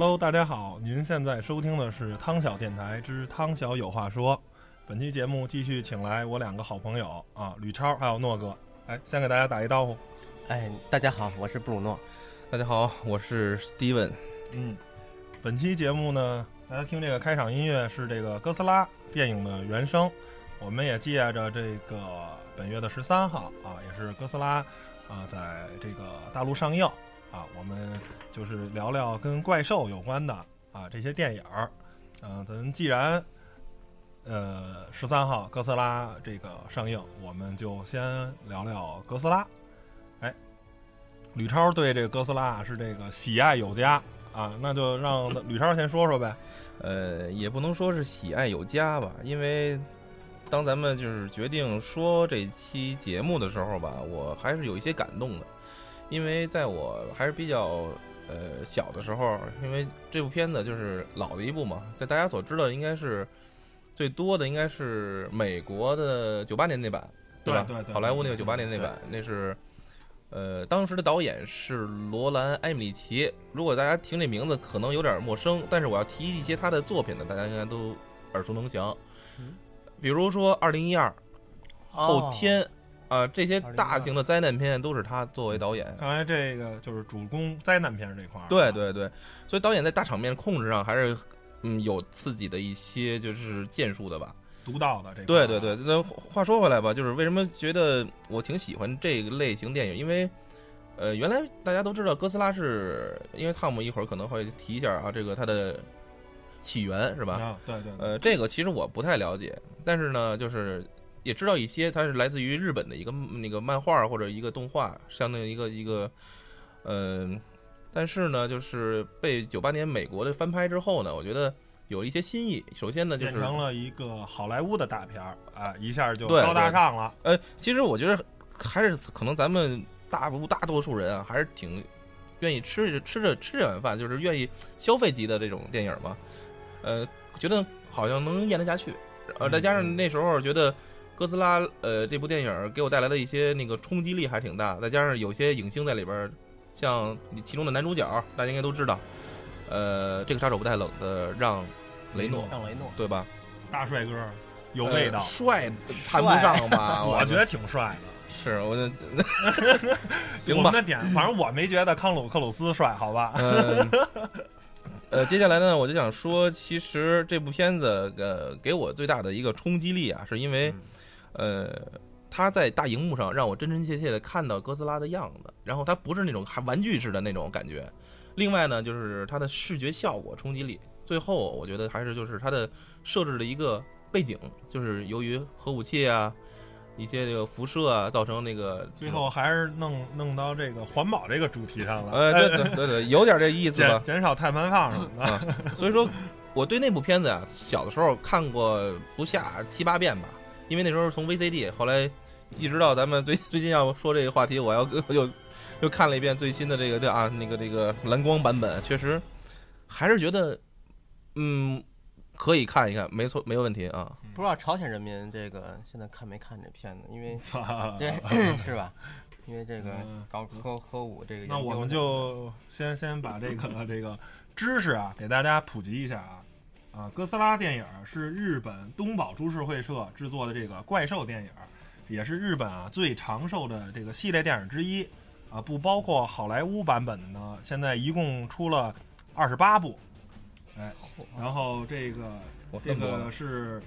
Hello，大家好，您现在收听的是汤小电台之汤小有话说。本期节目继续请来我两个好朋友啊，吕超还有诺哥。哎，先给大家打一招呼。哎，大家好，我是布鲁诺。大家好，我是 Steven。嗯，本期节目呢，大家听这个开场音乐是这个哥斯拉电影的原声。我们也借着这个本月的十三号啊，也是哥斯拉啊在这个大陆上映啊，我们就是聊聊跟怪兽有关的啊这些电影儿。嗯，咱既然呃十三号哥斯拉这个上映，我们就先聊聊哥斯拉。哎，吕超对这个哥斯拉是这个喜爱有加啊，那就让 吕超先说说呗。呃，也不能说是喜爱有加吧，因为当咱们就是决定说这期节目的时候吧，我还是有一些感动的，因为在我还是比较呃小的时候，因为这部片子就是老的一部嘛，在大家所知道应该是最多的应该是美国的九八年那版，吧？对对对好莱坞那个九八年那版，那是。呃，当时的导演是罗兰·埃米里奇。如果大家听这名字可能有点陌生，但是我要提一些他的作品呢，大家应该都耳熟能详。比如说《二零一二》《后天》啊，这些大型的灾难片都是他作为导演。看来这个就是主攻灾难片这块儿。对对对，所以导演在大场面控制上还是嗯有自己的一些就是建树的吧。独到的这个，对对对，那话说回来吧，就是为什么觉得我挺喜欢这个类型电影？因为，呃，原来大家都知道哥斯拉是因为汤姆一会儿可能会提一下啊，这个它的起源是吧？啊，对对，呃，这个其实我不太了解，但是呢，就是也知道一些，它是来自于日本的一个那个漫画或者一个动画，相当于一个一个，嗯，但是呢，就是被九八年美国的翻拍之后呢，我觉得。有一些新意，首先呢就是变成了一个好莱坞的大片儿啊，一下就高大上了。呃，其实我觉得还是可能咱们大部大多数人啊，还是挺愿意吃吃着吃这碗饭，就是愿意消费级的这种电影嘛。呃，觉得好像能咽得下去，呃，再加上那时候觉得哥斯拉呃这部电影给我带来的一些那个冲击力还挺大，再加上有些影星在里边，像其中的男主角大家应该都知道，呃，这个杀手不太冷的让。雷诺，让雷诺，对吧？大帅哥，有味道，帅谈不上吧？我觉得挺帅的。是，我就 我们的点，反正我没觉得康鲁克鲁斯帅，好吧？呃，接下来呢，我就想说，其实这部片子呃，给我最大的一个冲击力啊，是因为呃，他在大荧幕上让我真真切切的看到哥斯拉的样子，然后它不是那种还玩具似的那种感觉。另外呢，就是它的视觉效果冲击力。最后，我觉得还是就是它的设置的一个背景，就是由于核武器啊，一些这个辐射啊，造成那个 最后还是弄弄到这个环保这个主题上了。呃，对对对对，有点这意思吧，减少碳排放什么的。所以说，我对那部片子啊，小的时候看过不下七八遍吧，因为那时候从 VCD，后来一直到咱们最最近要说这个话题，我要又又看了一遍最新的这个对啊，那个这个蓝光版本，确实还是觉得。嗯，可以看一看，没错，没有问题啊。不知道朝鲜人民这个现在看没看这片子，因为 对 是吧？因为这个搞核核武这个。那我们就先先把这个这个知识啊，给大家普及一下啊。啊，哥斯拉电影是日本东宝株式会社制作的这个怪兽电影，也是日本啊最长寿的这个系列电影之一啊，不包括好莱坞版本的呢。现在一共出了二十八部。哎，然后这个这个是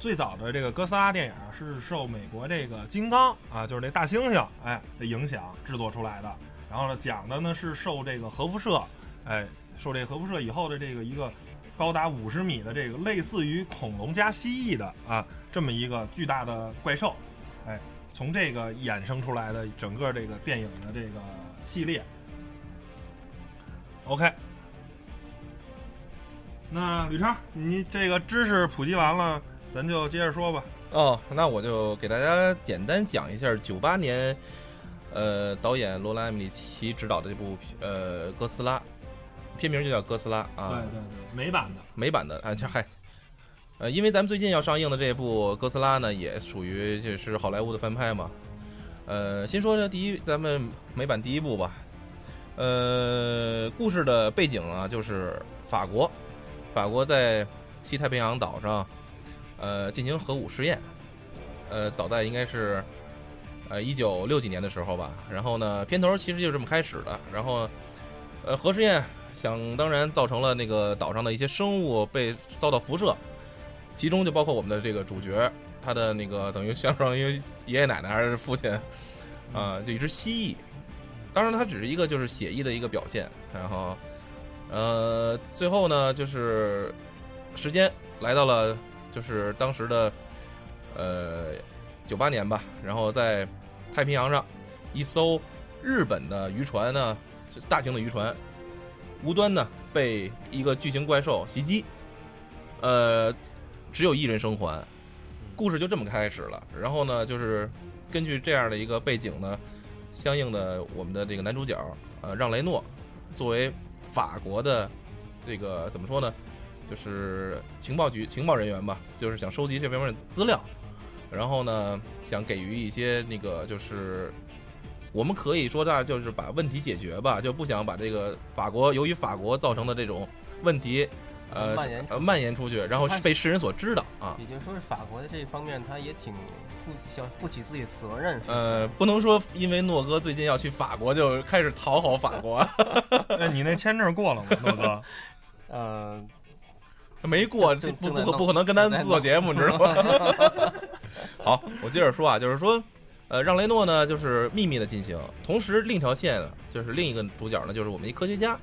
最早的这个哥斯拉电影，是受美国这个金刚啊，就是那大猩猩哎的影响制作出来的。然后呢，讲的呢是受这个核辐射，哎，受这个核辐射以后的这个一个高达五十米的这个类似于恐龙加蜥蜴的啊这么一个巨大的怪兽，哎，从这个衍生出来的整个这个电影的这个系列。OK。那吕超，你这个知识普及完了，咱就接着说吧。哦，那我就给大家简单讲一下九八年，呃，导演罗兰·艾米里奇执导的这部呃《哥斯拉》，片名就叫《哥斯拉》啊。对对对，美版的。美版的啊，这嗨，呃，因为咱们最近要上映的这部《哥斯拉》呢，也属于就是好莱坞的翻拍嘛。呃，先说这第一，咱们美版第一部吧。呃，故事的背景啊，就是法国，法国在西太平洋岛上，呃，进行核武试验。呃，早在应该是呃一九六几年的时候吧。然后呢，片头其实就这么开始的。然后，呃，核试验想当然造成了那个岛上的一些生物被遭到辐射，其中就包括我们的这个主角，他的那个等于相当于爷爷奶奶还是父亲啊，就一只蜥蜴。当然，它只是一个就是写意的一个表现。然后，呃，最后呢，就是时间来到了就是当时的。呃，九八年吧，然后在太平洋上，一艘日本的渔船呢，大型的渔船，无端呢被一个巨型怪兽袭击，呃，只有一人生还，故事就这么开始了。然后呢，就是根据这样的一个背景呢，相应的我们的这个男主角呃让雷诺，作为法国的这个怎么说呢，就是情报局情报人员吧，就是想收集这方面的资料。然后呢，想给予一些那个，就是我们可以说这，就是把问题解决吧，就不想把这个法国由于法国造成的这种问题，呃，蔓延呃蔓延出去，然后被世人所知道啊。也就是说，是法国的这一方面，他也挺负想负起自己的责任。呃，不能说因为诺哥最近要去法国就开始讨好法国。哎，你那签证过了吗，诺哥？呃，没过，不不不可能跟咱做节目，你知道吗？好，我接着说啊，就是说，呃，让雷诺呢，就是秘密的进行，同时另一条线就是另一个主角呢，就是我们一科学家，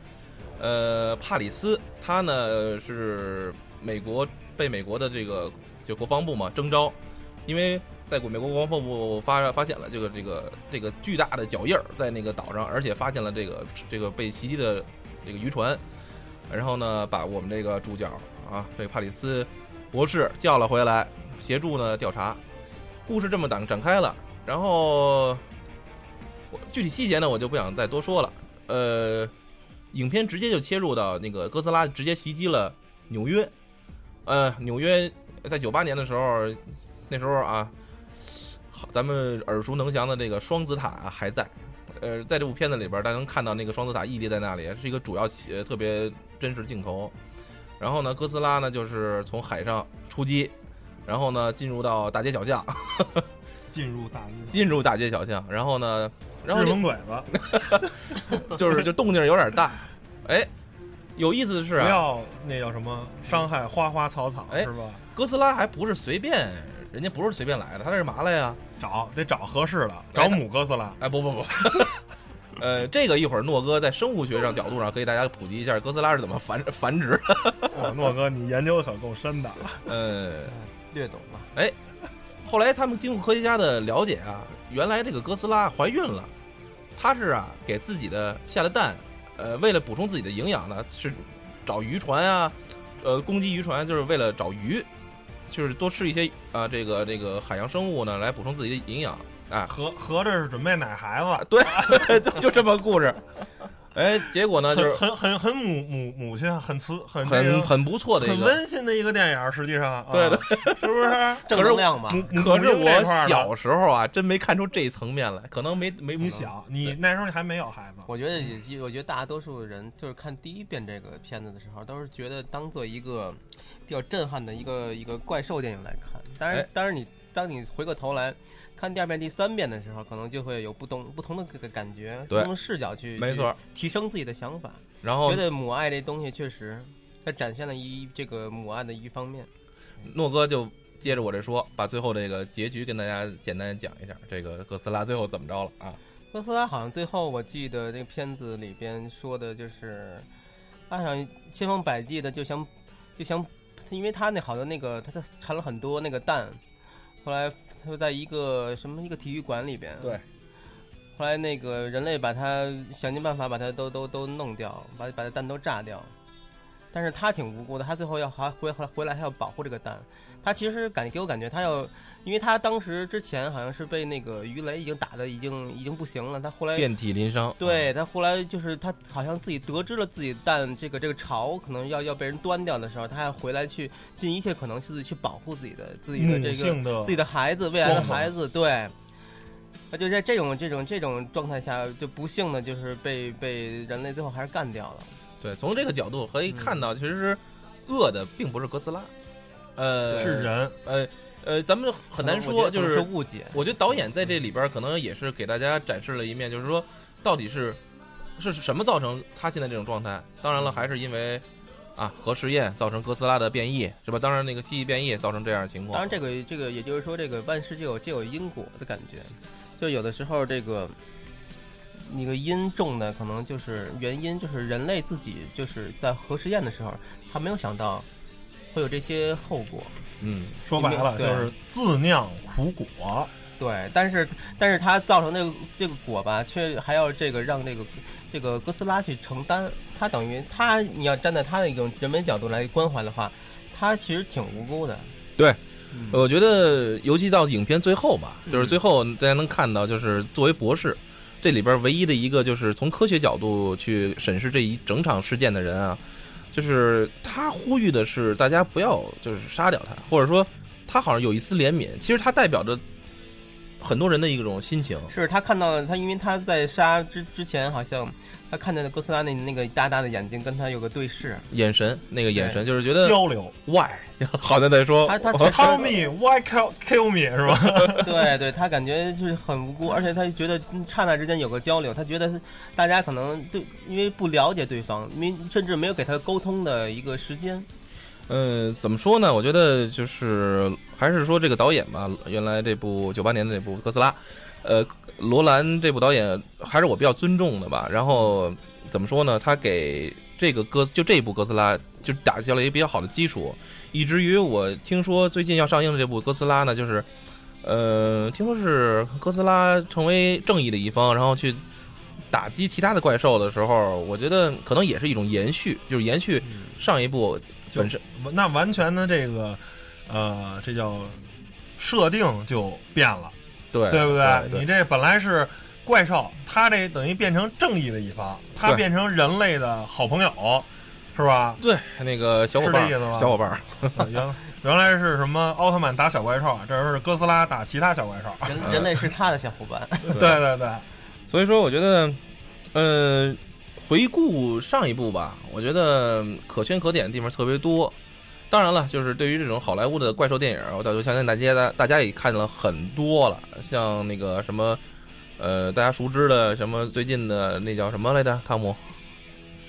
呃，帕里斯，他呢是美国被美国的这个就国防部嘛征召，因为在美国国防部发发现了这个这个这个巨大的脚印儿在那个岛上，而且发现了这个这个被袭击的这个渔船，然后呢，把我们这个主角啊，这个帕里斯博士叫了回来，协助呢调查。故事这么展展开了，然后我具体细节呢，我就不想再多说了。呃，影片直接就切入到那个哥斯拉直接袭击了纽约。呃，纽约在九八年的时候，那时候啊，咱们耳熟能详的这个双子塔还在。呃，在这部片子里边，大家能看到那个双子塔屹立在那里，是一个主要呃特别真实镜头。然后呢，哥斯拉呢就是从海上出击。然后呢，进入到大街小巷，进入大街，进入大街小巷。然后呢，然后日本鬼子，就是就动静有点大。哎，有意思的是啊，不要那叫什么伤害花花草草，哎是吧？哥斯拉还不是随便，人家不是随便来的，他那是嘛来呀？找得找合适的，找母哥斯拉。哎，不不不，呃，这个一会儿诺哥在生物学上角度上可以大家普及一下哥斯拉是怎么繁繁殖。诺哥，你研究可够深的。呃。略懂吧？哎，后来他们经过科学家的了解啊，原来这个哥斯拉怀孕了，它是啊给自己的下了蛋，呃，为了补充自己的营养呢，是找渔船啊，呃，攻击渔船就是为了找鱼，就是多吃一些啊这个这个海洋生物呢，来补充自己的营养。哎，合合着是准备奶孩子？对，就这么个故事。哎，结果呢，就是很很很母母母亲，很慈很很很不错的，很温馨的一个电影。实际上，对对，是不是 正能量嘛？可是我小时候啊，真没看出这层面来，可能没没你小，你那时候你还没有孩子。我觉得，我觉得大多数人就是看第一遍这个片子的时候，都是觉得当做一个比较震撼的一个一个怪兽电影来看。当然，当然你当你回过头来。看第二遍、第三遍的时候，可能就会有不同不同的个感觉，不同的视角去，没错，提升自己的想法。然后觉得母爱这东西确实，它展现了一这个母爱的一方面。诺哥就接着我这说，把最后这个结局跟大家简单讲一下，这个哥斯拉最后怎么着了啊？哥斯拉好像最后我记得这个片子里边说的就是，他想千方百计的就想就想，因为他那好多那个他他产了很多那个蛋，后来。他在一个什么一个体育馆里边，对。后来那个人类把他想尽办法把他都都都弄掉，把把蛋都炸掉。但是他挺无辜的，他最后要还回回回来，还要保护这个蛋。他其实感给我感觉他要。因为他当时之前好像是被那个鱼雷已经打的已经已经不行了，他后来遍体鳞伤。对他后来就是他好像自己得知了自己蛋这个这个巢可能要要被人端掉的时候，他还回来去尽一切可能去去保护自己的自己的这个自己的孩子未来的孩子。对，那就在这种这种这种状态下，就不幸的就是被被人类最后还是干掉了。对，从这个角度可以看到，其实恶的并不是哥斯拉，呃，是人，呃呃，咱们很难说，就是误解。我觉得导演在这里边可能也是给大家展示了一面，就是说到底是是什么造成他现在这种状态？当然了，还是因为啊核试验造成哥斯拉的变异，是吧？当然那个记忆变异造成这样的情况。当然，这个这个也就是说，这个万事就有皆有因果的感觉，就有的时候这个那个因种的可能就是原因，就是人类自己就是在核实验的时候，他没有想到会有这些后果。嗯，说白了就是自酿苦果。对，但是但是它造成这个这个果吧，却还要这个让这个这个哥斯拉去承担。他等于他，你要站在他的一种人文角度来关怀的话，他其实挺无辜的。对嗯，我觉得尤其到影片最后吧，就是嗯最后大家能看到，就是作为博士，这里边唯一的一个就是从科学角度去审视这一整场事件的人啊，就是他呼吁的是大家不要就是杀掉他，或者说他好像有一丝怜悯，其实他代表着很多人的一种心情。是他看到他，因为他在杀之之前，好像他看见了哥斯拉那那个大大的眼睛跟他有个对视，眼神，那个眼神就是觉得交流 why，好像在说他他，Tell me why kill kill me 是吧？对对，他感觉就是很无辜，而且他觉得嗯刹那之间有个交流，他觉得大家可能对，因为不了解对方，没甚至没有给他沟通的一个时间。呃，怎么说呢？我觉得就是还是说这个导演吧，原来这部九八年的这部《哥斯拉》，呃，罗兰这部导演还是我比较尊重的吧。然后怎么说呢？他给这个哥就这部哥斯拉就打下了一个比较好的基础，以至于我听说最近要上映的这部哥斯拉呢，就是呃，听说是哥斯拉成为正义的一方，然后去打击其他的怪兽的时候，我觉得可能也是一种延续，就是延续上一部本身。那完全的这个，呃，这叫设定就变了，对对不对？你这本来是怪兽，他这等于变成正义的一方，他变成人类的好朋友，是吧？对那个小伙伴是这意思吗儿，小伙伴原原来是什么奥特曼打小怪兽，这是哥斯拉打其他小怪兽。人人类是他的小伙伴，对对对，所以说我觉得，呃，回顾上一部吧，我觉得可圈可点的地方特别多。当然了，就是对于这种好莱坞的怪兽电影，我早就相信大家大大家也看了很多了，像那个什么，呃，大家熟知的什么最近的那叫什么来着？汤姆，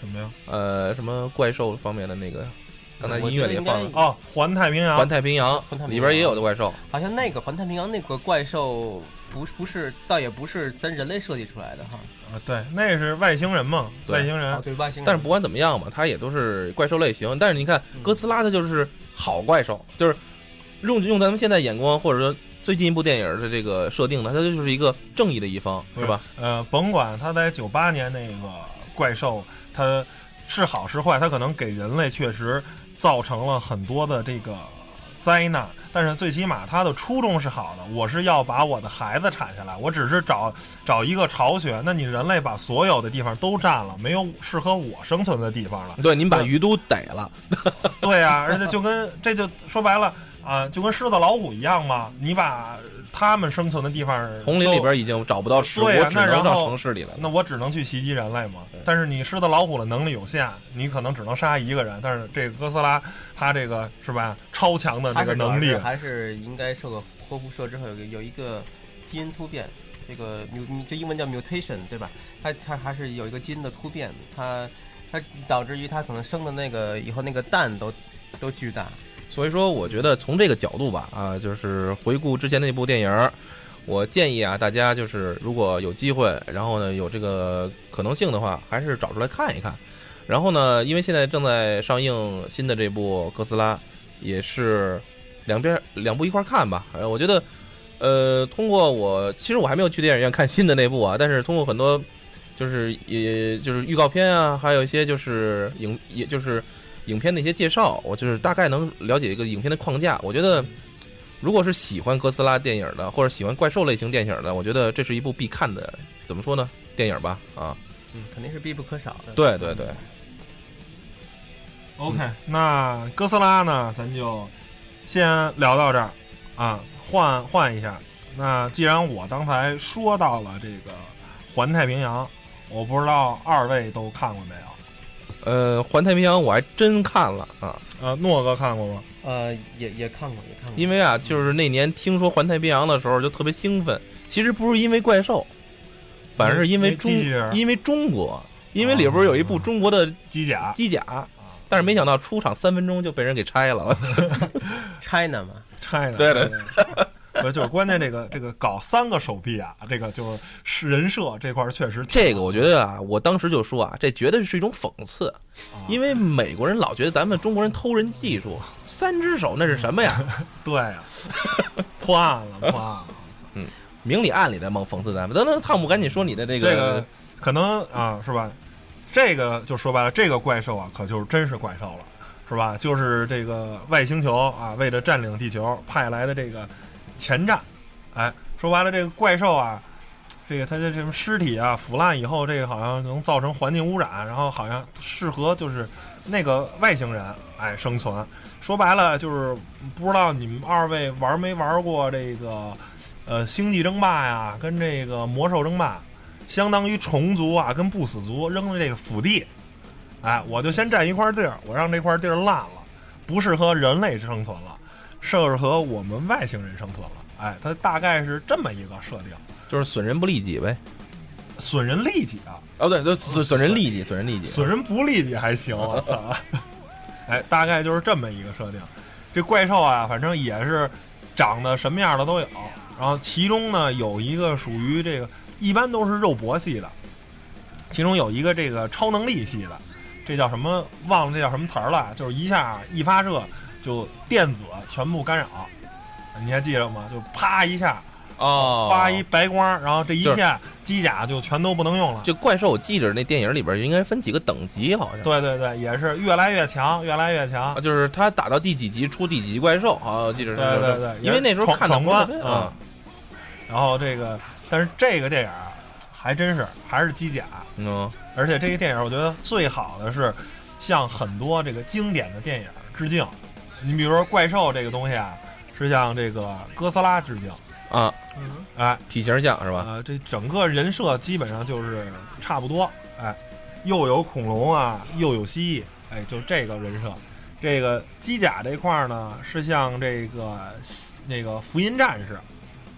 什么呀？呃，什么怪兽方面的那个，刚才音乐里也放了哦，环太平《洋环。太平洋环太》平洋里边也有的怪兽，好像那个环太平洋那个怪兽不是不是，倒也不是咱人类设计出来的哈。啊，对，那是外星人嘛，对外星人哦，。对外星人，但是不管怎么样嘛，它也都是怪兽类型。但是你看嗯哥斯拉，它就是好怪兽，就是用用咱们现在眼光，或者说最近一部电影的这个设定呢，它就是一个正义的一方，是吧？？呃，甭管他在九八年那个怪兽，它是好是坏，它可能给人类确实造成了很多的这个灾难，但是最起码他的初衷是好的。我是要把我的孩子产下来，我只是找找一个巢穴。那你人类把所有的地方都占了，没有适合我生存的地方了。对，您把鱼都逮了，对呀、而且就跟这就说白了啊，就跟狮子老虎一样嘛，你把它们生存的地方丛林里边已经找不到食物，对呀我只能上那然后城市里了。那我只能去袭击人类嘛。但是你狮子老虎的能力有限，你可能只能杀一个人。但是这个哥斯拉，它这个是吧，超强的它是这个能力是，还是应该受个核辐射之后有个有一个基因突变，这个就英文叫 mutation 对吧？它它还是有一个基因的突变，它它导致于它可能生的那个以后那个蛋都都巨大。所以说，我觉得从这个角度吧，啊，就是回顾之前那部电影，我建议啊，大家就是如果有机会，然后呢有这个可能性的话，还是找出来看一看。然后呢，因为现在正在上映新的这部《哥斯拉》，也是两边两部一块看吧。呃，我觉得，呃，通过我其实我还没有去电影院看新的那部啊，但是通过很多就是也就是预告片啊，还有一些就是影也就是。影片的一些介绍，我就是大概能了解一个影片的框架。我觉得，如果是喜欢哥斯拉电影的，或者喜欢怪兽类型电影的，我觉得这是一部必看的，怎么说呢？电影吧，啊，嗯，肯定是必不可少的。对对对，OK，那哥斯拉呢，咱就先聊到这儿啊，换换一下，那既然我刚才说到了这个《环太平洋》，我不知道二位都看过没有？呃，环太平洋我还真看了啊，呃，诺哥看过吗？呃，也也看过，也看过。因为啊，就是那年听说环太平洋的时候就特别兴奋。其实不是因为怪兽，反而是因为中因为中国，因为里边有一部中国的机甲，机甲，但是没想到出场三分钟就被人给拆了。China 嘛，拆的。对对对。不就是关键这个这个搞三个手臂啊，这个就是是人设这块儿确实这个我觉得啊，我当时就说啊，这绝对是一种讽刺，啊因为美国人老觉得咱们中国人偷人技术，三只手那是什么呀？对呀、破案了，破案了。嗯明里暗里的猛讽刺咱们。等等，汤姆，赶紧说你的这个这个可能啊，是吧？这个就说白了，这个怪兽啊，可就是真是怪兽了，是吧？就是这个外星球啊，为了占领地球派来的这个前站。哎，说白了，这个怪兽啊，这个它的什么尸体啊腐烂以后，这个好像能造成环境污染，然后好像适合就是那个外星人哎生存。说白了就是不知道你们二位玩没玩过这个呃星际争霸呀，跟这个魔兽争霸。相当于虫族啊，跟不死族扔的这个腹地，哎，我就先占一块地儿，我让这块地儿烂了，不适合人类生存了，适合我们外星人生存了。哎，它大概是这么一个设定，就是损人不利己呗。损人利己啊，哦，对，对，损损人利己，损人利己。损人不利己还行，我操！哎，大概就是这么一个设定。这怪兽啊，反正也是长得什么样的都有，然后其中呢有一个属于这个。一般都是肉搏系的，其中有一个这个超能力系的，这叫什么？忘了这叫什么词儿了？就是一下一发射就电子全部干扰，你还记得吗？就啪一下哦，发一白光，然后这一片机甲就全都不能用了。这怪兽，我记着那电影里边应该分几个等级，好像。对对对，也是越来越强，越来越强。啊，就是他打到第几集出第几级怪兽，好，我记着是。对对对，因为那时候看的关啊。然后这个。但是这个电影还真是还是机甲，嗯，而且这个电影我觉得最好的是向很多这个经典的电影致敬。你比如说怪兽这个东西啊，是向这个哥斯拉致敬啊，嗯，哎，体型像是吧？啊，这整个人设基本上就是差不多，哎，又有恐龙啊，又有蜥蜴，哎，就这个人设。这个机甲这块呢，是像这个那个福音战士，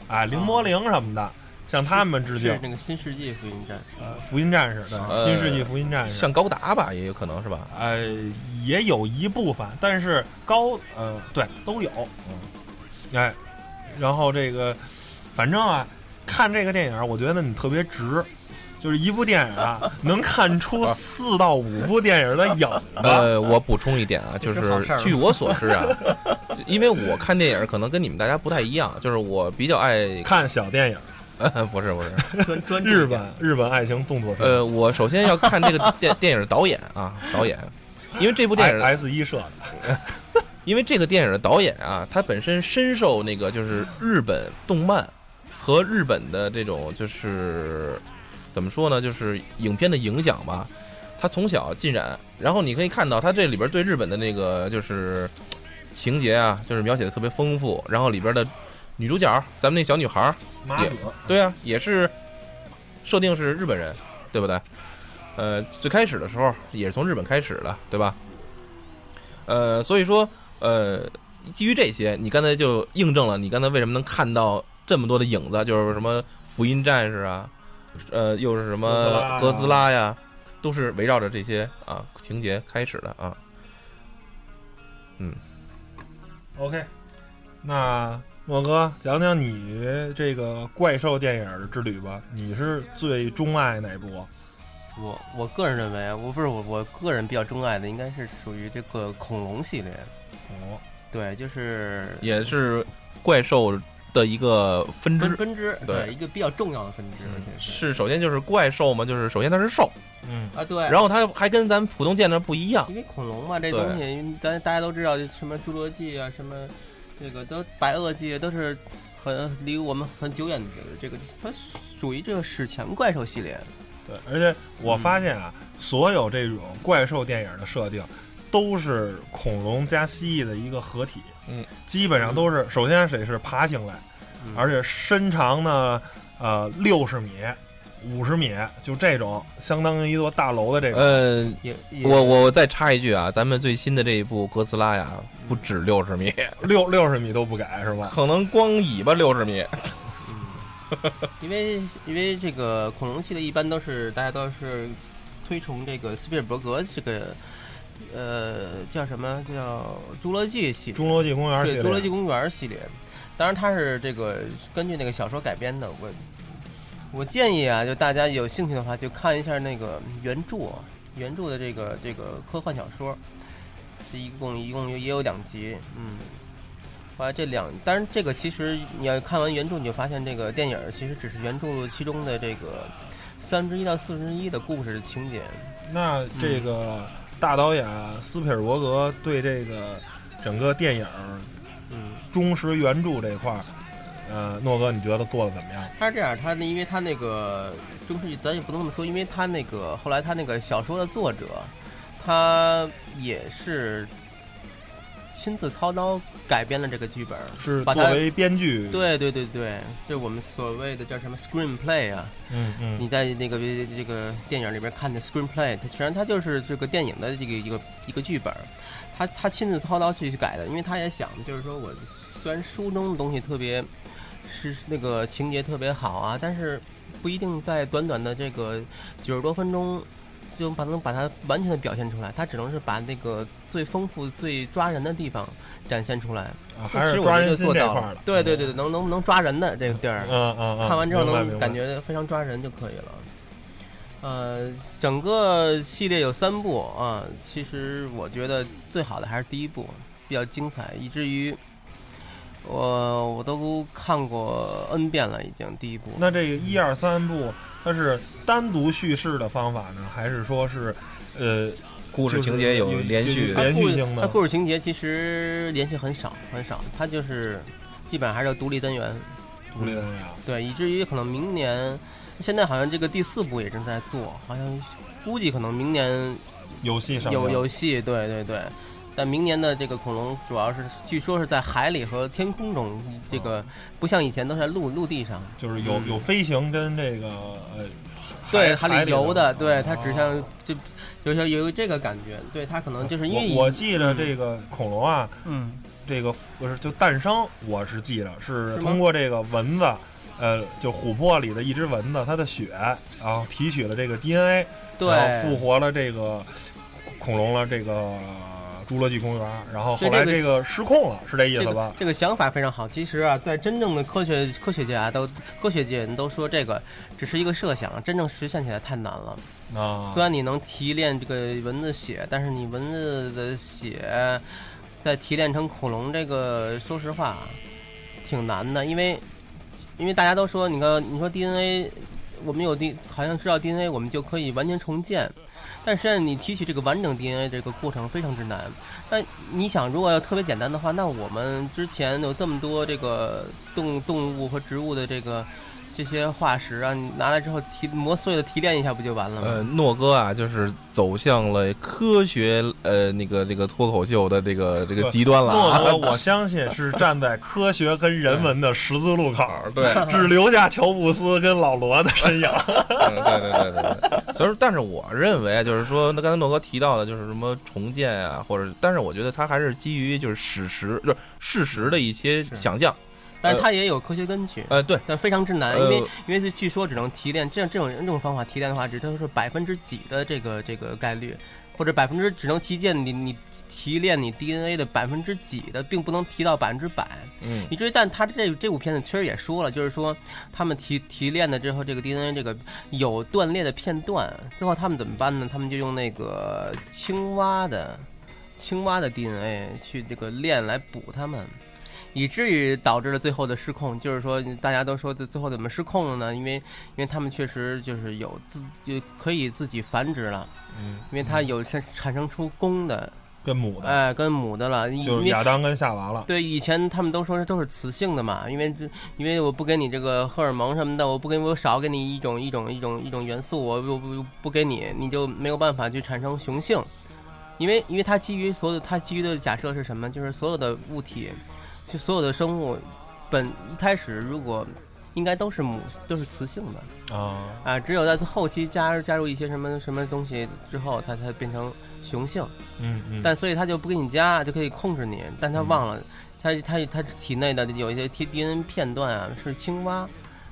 哎，灵魔灵什么的。向他们致敬，是那个新世纪福音战士，呃，福音战士，对，呃、新世纪福音战士，像高达吧，也有可能是吧？呃，也有一部分，但是高，呃，对，都有，嗯，哎，然后这个，反正啊，看这个电影，我觉得你特别值，就是一部电影啊，能看出四到五部电影的影子。呃，我补充一点啊，就是据我所知啊，因为我看电影可能跟你们大家不太一样，就是我比较爱看小电影。呃，不是不是，专专日本日本爱情动作片。呃，我首先要看这个电电影导演啊，导演，因为这部电影 S 一社的，因为这个电影的导演啊，他本身深受那个就是日本动漫和日本的这种就是怎么说呢，就是影片的影响吧。他从小浸染，然后你可以看到他这里边对日本的那个就是情节啊，就是描写的特别丰富，然后里边的。女主角，咱们那小女孩也对啊，也是设定是日本人，对不对？呃，最开始的时候也是从日本开始的，对吧？呃，所以说，呃，基于这些，你刚才就印证了你刚才为什么能看到这么多的影子，就是什么福音战士啊，呃，又是什么哥斯拉呀，都是围绕着这些啊情节开始的啊。嗯，OK，那。莫哥，讲讲你这个怪兽电影之旅吧。你是最钟爱哪部？我我个人认为，我不是我我个人比较钟爱的，应该是属于这个恐龙系列。哦，对，就是也是怪兽的一个分支，分支对一个比较重要的分支，而且是首先就是怪兽嘛，就是首先它是兽，嗯啊对，然后它还跟咱普通见的不一样，因为恐龙嘛，这东西咱大家都知道，就什么侏罗纪啊，什么。这个都白垩纪都是很离我们很久远的这个，它属于这个史前怪兽系列。对，而且我发现啊，嗯、所有这种怪兽电影的设定都是恐龙加蜥蜴的一个合体。嗯，基本上都是首先得是爬行类，嗯而且身长呢，呃，六十米、五十米，就这种相当于一座大楼的这种。呃，也也我我再插一句啊，咱们最新的这一部哥斯拉呀，不止六十米，六六十米都不改是吧？可能光尾巴六十米。嗯 因为因为这个恐龙系列一般都是大家都是推崇这个斯皮尔伯格这个呃叫什么叫侏罗纪系列，侏罗纪公园系列，侏罗纪公园系列，当然它是这个根据那个小说改编的。我我建议啊，就大家有兴趣的话，就看一下那个原著，原著的这个这个科幻小说，这一共一共也有两集，嗯。后来这两，当然这个其实你要看完原著，你就发现这个电影其实只是原著其中的这个三分之一到四分之一的故事情节。那这个大导演斯皮尔伯格对这个整个电影嗯，忠实原著这块儿，呃，诺哥你觉得做的怎么样？他是这样，他那因为他那个中世纪，咱也不能这么说，因为他那个后来他那个小说的作者，他也是亲自操刀改编了这个剧本。是作为编剧，，对对对对，这我们所谓的叫什么 screenplay 啊？嗯嗯，你在那个这个电影里边看的 screenplay，它实际上它就是这个电影的这个一个一个剧本，他他亲自操刀去去改的，因为他也想就是说我虽然书中的东西特别是那个情节特别好啊，但是不一定在短短的这个九十多分钟就把能把它完全的表现出来，它只能是把那个最丰富、最抓人的地方展现出来。啊还是抓人做到。了对对对对，能能能抓人的这个地儿。嗯嗯嗯，看完之后能感觉非常抓人就可以了。呃，整个系列有三部啊，其实我觉得最好的还是第一部，比较精彩，以至于我我都看过 N 遍了，已经第一部。那这个一二三部，它是单独叙事的方法呢，还是说是呃故事情节有有连续连续性的它故事情节其实联系很少很少，它就是基本上还是独立单元。独立的那样？对，以至于可能明年，现在好像这个第四部也正在做，好像估计可能明年游戏上有映游戏，对对对。但明年的这个恐龙主要是，据说是在海里和天空中，这个不像以前都是在陆陆地上，就是有有飞行跟这个呃对海里游的，对它只哦。像就有有有这个感觉，对它可能就是因为我我记得这个恐龙啊，嗯。这个不是就诞生，我是记得是通过这个蚊子，呃，就琥珀里的一只蚊子，它的血，然后提取了这个 DNA，对。然后复活了这个恐龙了，这个侏罗纪公园，然后后来这个失控了，是这意思吧？这个想法非常好。其实啊，在真正的科学科学家都科学界人都说这个只是一个设想，真正实现起来太难了。啊，虽然你能提炼这个蚊子血，但是你蚊子的血再提炼成恐龙，这个说实话挺难的，因为因为大家都说，你看你说 DNA，我们有 D，好像知道 DNA，我们就可以完全重建，但实际上你提取这个完整 DNA 这个过程非常之难。那你想，如果要特别简单的话，那我们之前有这么多这个动动物和植物的这个这些化石啊，你拿来之后提磨碎了提炼一下，不就完了吗？呃，诺哥啊，就是走向了科学呃那个那个脱口秀的这个 这个极端了啊。诺哥，我相信是站在科学跟人文的十字路口，对，只留下乔布斯跟老罗的身影。嗯 对对对对对。所以说，但是我认为啊，就是说，那刚才诺哥提到的，就是什么重建啊，或者，但是我觉得他还是基于就是史实，就是事实的一些想象。但是它也有科学根据，呃，对，但非常之难，呃因为因为是据说只能提炼这样这种这种方法提炼的话，只都是百分之几的这个这个概率，或者百分之只能提炼你你提炼你 DNA 的百分之几的，并不能提到百分之百。嗯以至于，但他这这部片子其实也说了，就是说他们提提炼的之后，这个 DNA 这个有断裂的片段，最后他们怎么办呢？他们就用那个青蛙的青蛙的 DNA 去这个链来补它们。以至于导致了最后的失控，就是说大家都说最最后怎么失控了呢？因为因为他们确实就是有自就可以自己繁殖了，嗯，因为它有产产生出公的，跟母的，哎，跟母的了，因就是亚当跟夏娃了。对，以前他们都说是都是雌性的嘛，因为这因为我不给你这个荷尔蒙什么的，我不给我少给你一种一种一种一种元素，我不不不给你，你就没有办法去产生雄性，因为因为它基于所有它基于的假设是什么？就是所有的物体，就所有的生物本一开始如果应该都是母都是雌性的啊，啊，只有在后期加加入一些什么什么东西之后，它才变成雄性。嗯嗯，但所以它就不给你加，就可以控制你，但它忘了，它它它体内的有一些 T D N 片段啊是青蛙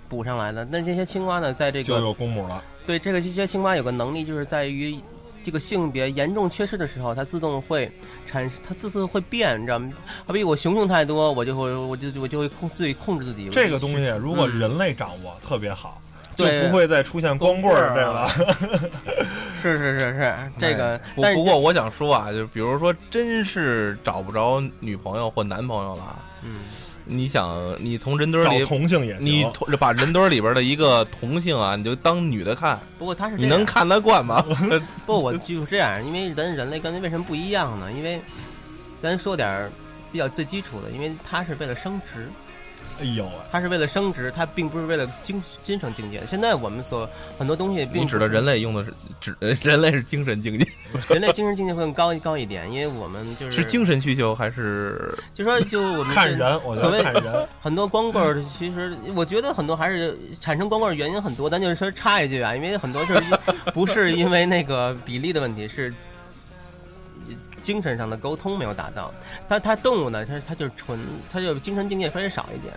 补上来的，那这些青蛙呢，在这个就个有公母了。对这个这些青蛙有个能力，就是在于这个性别严重缺失的时候，它自动会产生，它自动会变，你知道吗？好比我雄性太多，我就会我就我就会控自己控制自己。这个东西如果嗯人类掌握特别好，就不会再出现光棍儿这 个。是是是是这个不过我想说啊，就比如说真是找不着女朋友或男朋友了，嗯，你想你从人堆找里。同性也行。你同把人堆里边的一个同性啊，你就当女的看，不过他是你能看得惯吗？不，我就是这样，因为咱人类跟为什么不一样呢？因为咱说点比较最基础的，因为他是为了升值，哎呦喂，它是为了升值，它并不是为了精精神境界。现在我们所很多东西并指的人类用的是指呃人类是精神境界，人类精神境界会更高高一点，因为我们就是是精神需求还是就说就我们这看人，我觉所谓得看人。很多光棍儿，其实我觉得很多还是产生光棍儿原因很多，咱就是说插一句啊，因为很多就是不是因为那个比例的问题，是精神上的沟通没有达到。但它动物呢，它它就是纯，它就精神境界稍微少一点，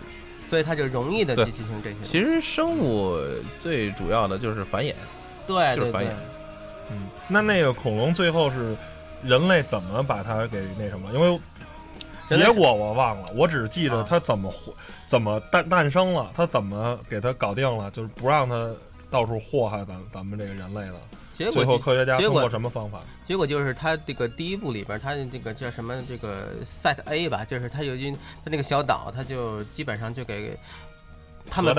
所以它就容易的去进行这些。其实生物最主要的就是繁衍，对就是繁衍，嗯，那那个恐龙最后是人类怎么把它给那什么？因为结果我忘了，我只记着啊它怎么活怎么诞诞生了，它怎么给它搞定了，就是不让它到处祸害咱咱们这个人类了。结最后果科学家通过结果什么方法？结果就是他这个第一部里边儿，它的这个叫什么这个 Set A 吧，就是他有一他那个小岛，他就基本上就给他们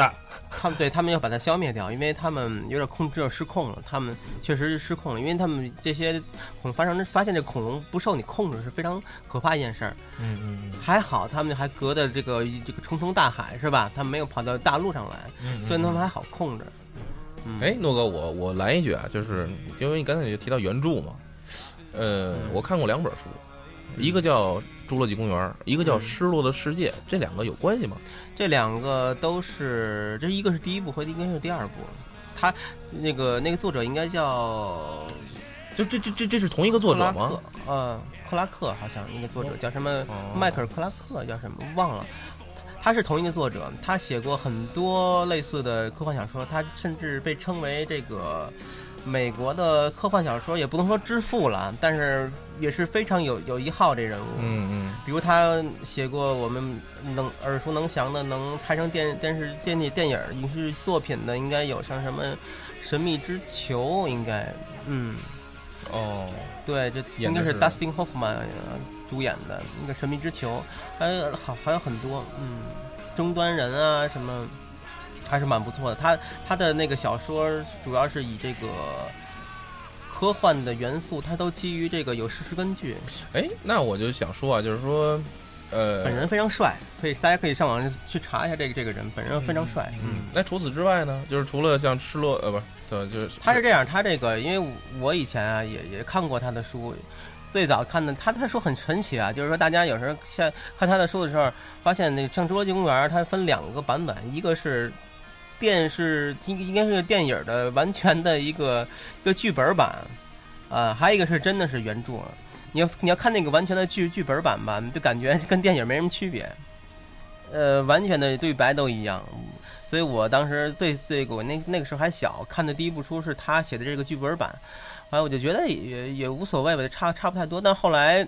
他们对他们要把它消灭掉，因为他们有点控制失控了，他们确实是失控了，因为他们这些恐发生发现这恐龙不受你控制是非常可怕一件事儿。嗯嗯还好他们还隔着这个这个重重大海是吧？他们没有跑到大陆上来，嗯，所以他们还好控制。嗯，哎，诺哥，我我来一句啊，就是因为你刚才就提到原著嘛，呃，嗯我看过两本书，一个叫《侏罗纪公园》，一个叫《嗯失落的世界》，这两个有关系吗？这两个都是，这一个是第一部和应该是第二部。他那个那个作者应该叫就这这这这是同一个作者吗呃，克拉克好像那个作者叫什么？哦迈克尔·克拉克叫什么忘了，他是同一个作者，他写过很多类似的科幻小说，他甚至被称为这个美国的科幻小说，也不能说之父了，但是也是非常有有一号这人物。嗯嗯，比如他写过我们能耳熟能详的，能拍成电电视、电影、电影、影视作品的，应该有像什么《神秘之球》，应该，嗯，哦，对，这应该是。Dustin Hoffman 呃主演的那个《神秘之球》，还有好还有很多，嗯，终端人啊什么，还是蛮不错的。他他的那个小说主要是以这个科幻的元素，它都基于这个有事实根据。哎，那我就想说啊，就是说，呃，本人非常帅，可以大家可以上网去查一下这个这个人，本人非常帅。嗯，那除此之外呢，就是除了像失落呃不是，对就是他是这样，他这个因为我以前啊也也看过他的书，最早看的他他书很神奇啊，就是说大家有时候像看他的书的时候，发现那个像《侏罗纪公园》，它分两个版本，一个是电视应应该是电影的完全的一个一个剧本版，啊、还有一个是真的是原著。你要你要看那个完全的剧剧本版吧，就感觉跟电影没什么区别，呃，完全的对白都一样。所以我当时最最我那那个时候还小，看的第一部书是他写的这个剧本版，后来我就觉得也也无所谓吧，差差不太多。但后来，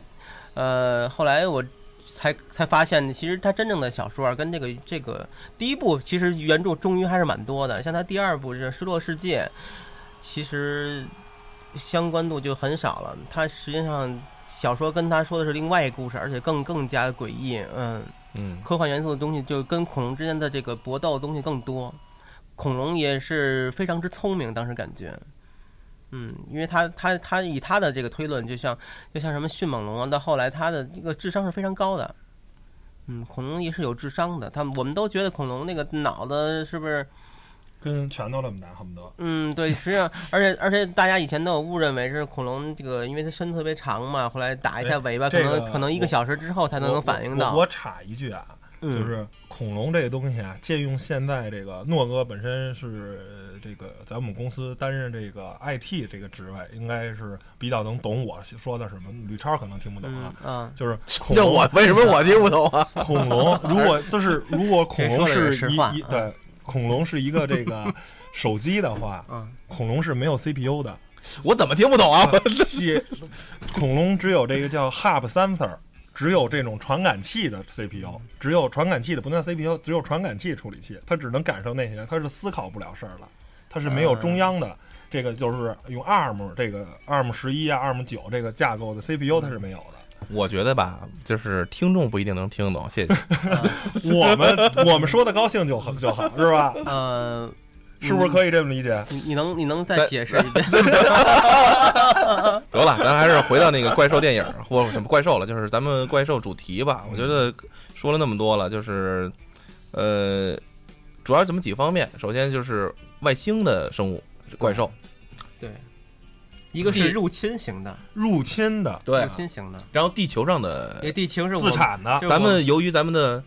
呃，后来我才才发现，其实他真正的小说啊，跟这个这个第一部其实原著忠于还是蛮多的。像他第二部这《失落世界》，其实相关度就很少了。他实际上小说跟他说的是另外一个故事，而且更更加诡异，嗯。嗯科幻元素的东西，就跟恐龙之间的这个搏斗的东西更多。恐龙也是非常之聪明，当时感觉，嗯，因为他他他以他的这个推论，就像就像什么迅猛龙啊，到后来他的这个智商是非常高的，嗯，恐龙也是有智商的。他们我们都觉得恐龙那个脑子是不是？跟拳头那么大，恨不得。嗯，对，实际上，而且而且大家以前都有误认为是恐龙这个，因为它身子特别长嘛，后来打一下尾巴，可这个能可能一个小时之后才能能反应到。我我插一句啊，嗯就是恐龙这个东西啊，借用现在这个诺哥本身是呃这个在我们公司担任这个 IT 这个职位，应该是比较能懂我说的什么。吕超可能听不懂啊，嗯啊，就是 恐这龙我为什么我听不懂啊？恐龙，如果就是如果恐龙是一一对恐龙是一个这个手机的话，嗯恐龙是没有 CPU 的。我怎么听不懂啊？系恐龙只有这个叫 hub sensor，只有这种传感器的 CPU，只有传感器的不能叫 CPU，只有传感器处理器，它只能感受那些，它是思考不了事儿的，它是没有中央的。这个就是用 ARM 这个 ARM 十一啊、ARM 九这个架构的 CPU 它是没有的。我觉得吧，就是听众不一定能听懂，谢谢。我们我们说的高兴就好就好，是吧？呃，是不是可以这么理解？你你能你能再解释一遍？得了，咱还是回到那个怪兽电影或者什么怪兽了，就是咱们怪兽主题吧。我觉得说了那么多了，就是呃，主要怎么几方面。首先就是外星的生物怪兽，对，一个是入侵型的，入侵的、对入，侵型的，然后地球上的地球是我自产的，就是咱们由于咱们的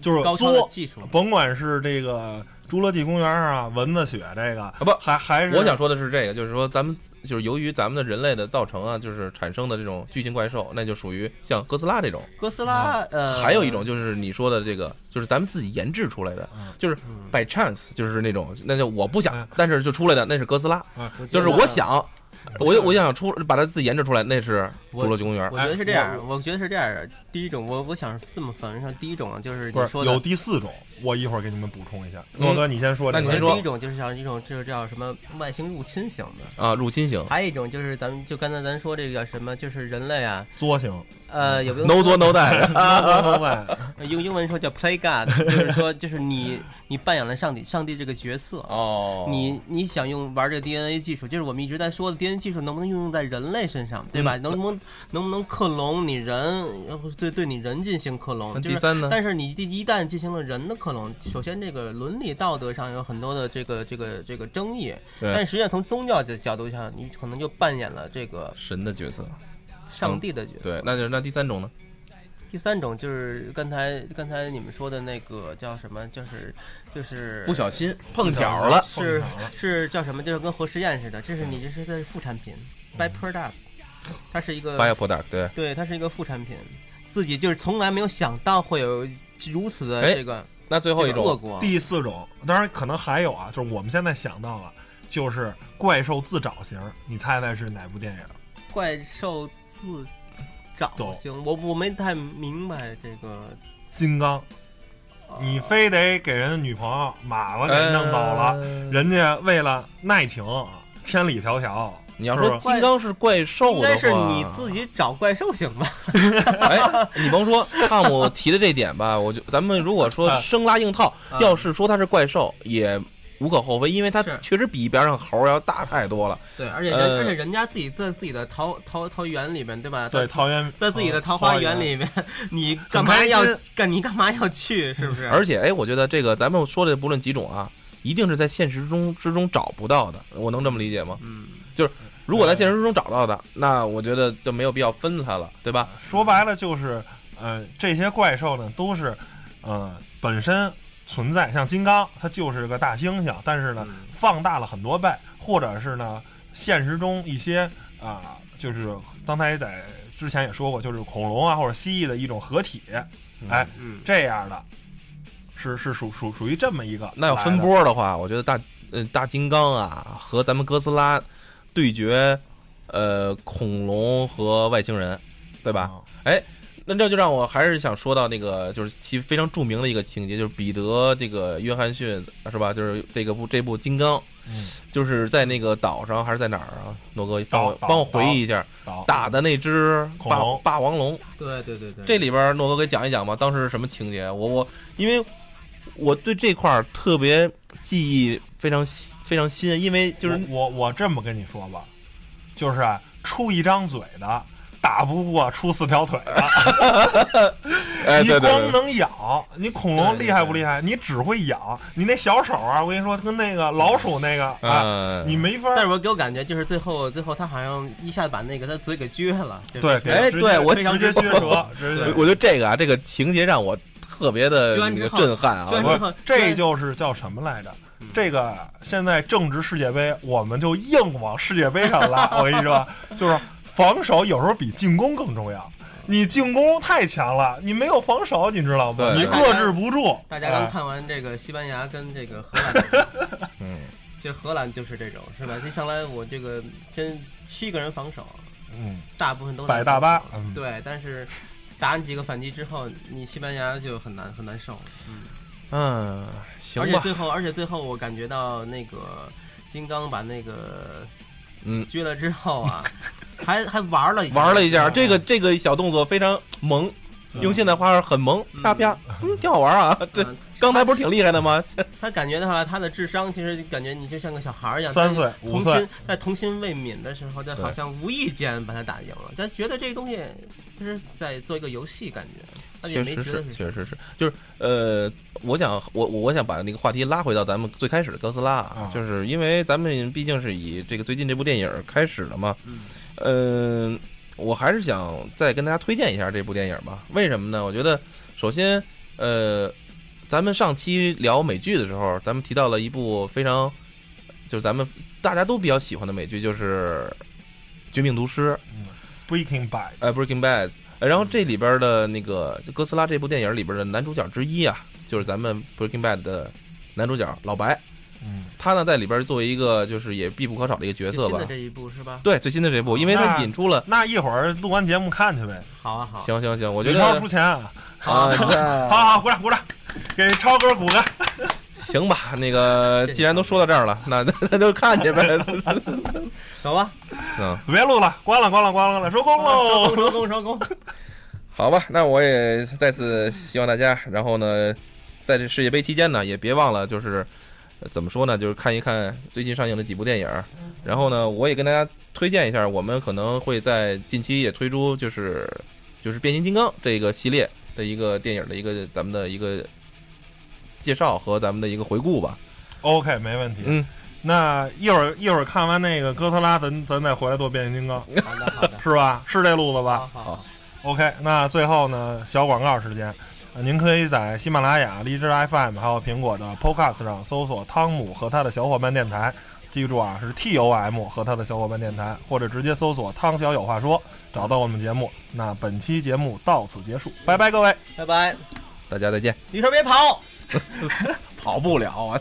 就是高超的技术，甭管是这个侏罗纪公园啊、蚊子血这个，啊不还还是我想说的是这个，就是说咱们就是由于咱们的人类的造成啊，就是产生的这种巨型怪兽，那就属于像哥斯拉这种。哥斯拉呃，还有一种就是你说的这个，就是咱们自己研制出来的，就是嗯 by chance，就是那种那就我不想嗯，但是就出来的那是哥斯拉，就是我想，我就我想出把它自己研制出来，那是侏罗纪公园我。觉得是这样哎，我觉得是这样的。第一种，我我想这么分，像第一种就是你说有，第四种，我一会儿给你们补充一下。嗯诺哥，你先说这个。那你先说第一种就是像一种就是叫什么外星入侵型的，啊，入侵型还有一种就是咱们就刚才咱说这个什么，就是人类啊，作型，呃，有没有，no 作 no die，用英文说叫 play God，就是说就是你你扮演了上帝上帝这个角色。哦，你你想用玩这个 DNA 技术，就是我们一直在说的 DNA 技术能不能运用在人类身上，对吧？嗯能不能能不能克隆你人，对对你人进行克隆？就是那第三呢？但是你一旦进行了人的克隆，首先这个伦理道德上有很多的这个这个这个争议，对但实际上从宗教的角度上，你可能就扮演了这个神的角色，上帝的角色。对，那就那第三种呢？第三种就是刚才刚才你们说的那个叫什么？就是就是不小心碰巧了，是是叫什么？就是跟核实验似的，这是你这是个副产品，by product，它是一个 bio product，对，对，它是一个副产品，自己就是从来没有想到会有如此的哎这个那最后一种这个。第四种，当然可能还有啊，就是我们现在想到了，就是怪兽自找型。你猜猜是哪部电影？怪兽自找走型，我我没太明白这个。金刚，你非得给人家女朋友马子给弄走了，呃人家为了爱情，千里迢迢。你要说金刚是怪兽的话，应该是你自己找怪兽行吧？哎，你甭说汤姆提的这点吧，我就咱们如果说啊生拉硬套，啊要是说他是怪兽，也无可厚非，因为它确实比边上猴要大太多了。对，而且人、呃而且人家自己在自己的桃桃桃园里面，对吧？对，桃园在自己的桃花源，里面，你干嘛要干？你干嘛要去？是不是？而且，哎，我觉得这个咱们说的不论几种啊，一定是在现实中之中找不到的，我能这么理解吗？嗯，就是如果在现实中找到的，那我觉得就没有必要分它了，对吧？说白了就是，呃，这些怪兽呢都是，呃，本身存在，像金刚，它就是个大猩猩，但是呢，嗯放大了很多倍，或者是呢，现实中一些啊、就是刚才在之前也说过，就是恐龙啊或者蜥蜴的一种合体，哎，嗯，这样的，是是属属属于这么一个。那要分波的话，我觉得大呃大金刚啊和咱们哥斯拉对决，呃，恐龙和外星人，对吧？啊？那这就让我还是想说到那个，就是其非常著名的一个情节，就是彼得这个约翰逊是吧？就是这个部这部《金刚》，嗯，就是在那个岛上还是在哪儿啊？诺哥帮我帮我回忆一下，打的那只霸恐霸王龙，对对对对，这里边诺哥给讲一讲吧，当时是什么情节？我我因为我对这块儿特别记忆非常非常新，因为就是我我我这么跟你说吧，就是啊出一张嘴的。打不过出四条腿的，哎你对对对，光能咬，你恐龙厉害不厉害？你只会咬，你那小手啊，我跟你说，跟那个老鼠那个啊，嗯，你没法儿。但是我给我感觉就是最后最后他好像一下子把那个他嘴给撅了，对，哎直接对我直接撅折，我我觉得这个啊，这个情节让我特特别的震撼啊这就是叫什么来着？这个现在正值世界杯，我们就硬往世界杯上拉。我跟你说，就是防守有时候比进攻更重要。你进攻太强了，你没有防守，你知道吗？你遏制不住。大家刚哎看完这个西班牙跟这个荷兰，嗯，这荷兰就是这种是吧？这上来我这个先七个人防守，嗯，大部分都摆大巴嗯对，但是打你几个反击之后，你西班牙就很难很难受。嗯，嗯，行吧，而且最后，而且最后我感觉到那个金刚把那个嗯，撅了之后啊，还还玩了玩了一下，嗯。这个这个小动作非常萌，用现代话很萌，啪啪，嗯，挺好玩啊！这嗯刚才不是挺厉害的吗？他感觉的话，他的智商其实感觉你就像个小孩一样，三岁五岁童心在童心未泯的时候，他对。好像无意间把他打赢了，但觉得这个东西就是在做一个游戏，感觉确实是，确实是，就是呃，我想我我我想把那个话题拉回到咱们最开始的哥斯拉就是因为咱们毕竟是以这个最近这部电影开始的嘛，嗯呃、我还是想再跟大家推荐一下这部电影吧。为什么呢？我觉得首先呃，咱们上期聊美剧的时候，咱们提到了一部非常就是咱们大家都比较喜欢的美剧，就是《绝命毒师》。Breaking Bad，呃，Breaking Bad。呃然后这里边的那个哥斯拉这部电影里边的男主角之一啊，就是咱们 Breaking Bad 的男主角老白。嗯，他呢在里边作为一个就是也必不可少的一个角色吧最新的。这一部是吧？对，最新的这部，因为他引出了。那一会儿录完节目看去呗。好啊好，行行行，我觉得超得出钱啊！啊，好好，鼓掌鼓掌，给超哥鼓个。行吧。那个 既然都说到这儿了，那那 那就看去呗。走吧，嗯，别录了，关了关了关了关了，收工喽。收工收工。好吧，那我也再次希望大家，然后呢，在这世界杯期间呢，也别忘了就是呃怎么说呢，就是看一看最近上映的几部电影儿，然后呢，我也跟大家推荐一下，我们可能会在近期也推出就是就是变形金刚这个系列的一个电影的一个咱们的一个介绍和咱们的一个回顾吧。OK，没问题。嗯，那一会儿一会儿看完那个哥特拉，咱咱再回来做变形金刚，好的好的，是吧？是这路子吧好好。？OK，那最后呢，小广告时间。呃您可以在喜马拉雅、荔枝 FM 还有苹果的 Podcast 上搜索“汤姆和他的小伙伴电台”，记住啊，是 T O M 和他的小伙伴电台，或者直接搜索“汤小有话说”，找到我们节目。那本期节目到此结束，拜拜，各位。拜拜，大家再见。李头别跑。跑不了啊。